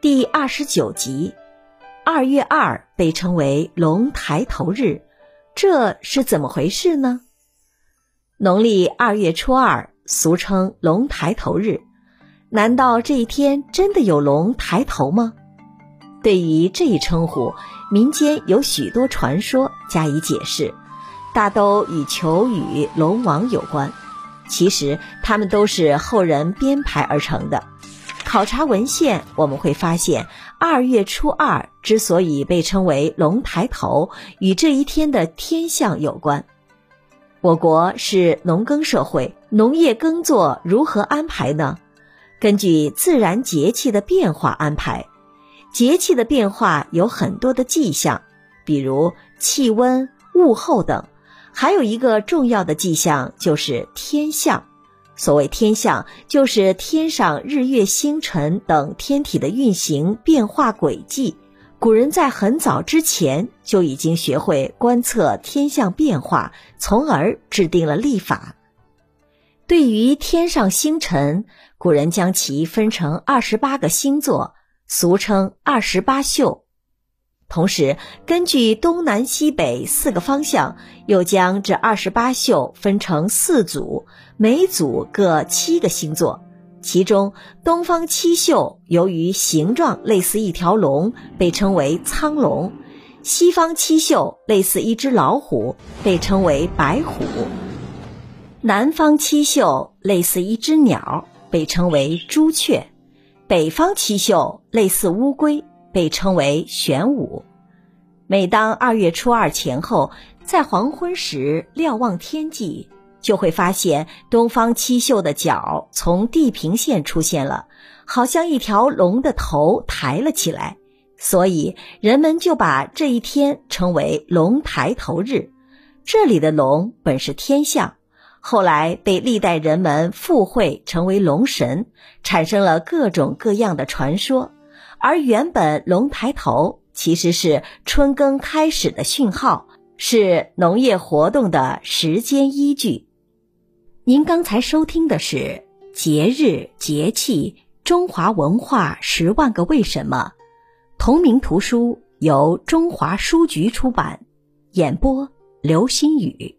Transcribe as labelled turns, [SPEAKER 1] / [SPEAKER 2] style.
[SPEAKER 1] 第二十九集，二月二被称为龙抬头日，这是怎么回事呢？农历二月初二，俗称龙抬头日，难道这一天真的有龙抬头吗？对于这一称呼，民间有许多传说加以解释，大都与求雨龙王有关。其实，他们都是后人编排而成的。考察文献，我们会发现，二月初二之所以被称为龙抬头，与这一天的天象有关。我国是农耕社会，农业耕作如何安排呢？根据自然节气的变化安排。节气的变化有很多的迹象，比如气温、物候等，还有一个重要的迹象就是天象。所谓天象，就是天上日月星辰等天体的运行变化轨迹。古人在很早之前就已经学会观测天象变化，从而制定了历法。对于天上星辰，古人将其分成二十八个星座，俗称二十八宿。同时，根据东南西北四个方向，又将这二十八宿分成四组，每组各七个星座。其中，东方七宿由于形状类似一条龙，被称为苍龙；西方七宿类似一只老虎，被称为白虎；南方七宿类似一只鸟，被称为朱雀；北方七宿类似乌龟。被称为玄武。每当二月初二前后，在黄昏时瞭望天际，就会发现东方七宿的角从地平线出现了，好像一条龙的头抬了起来，所以人们就把这一天称为龙抬头日。这里的龙本是天象，后来被历代人们附会成为龙神，产生了各种各样的传说。而原本龙抬头其实是春耕开始的讯号，是农业活动的时间依据。您刚才收听的是《节日节气中华文化十万个为什么》，同名图书由中华书局出版，演播刘新宇。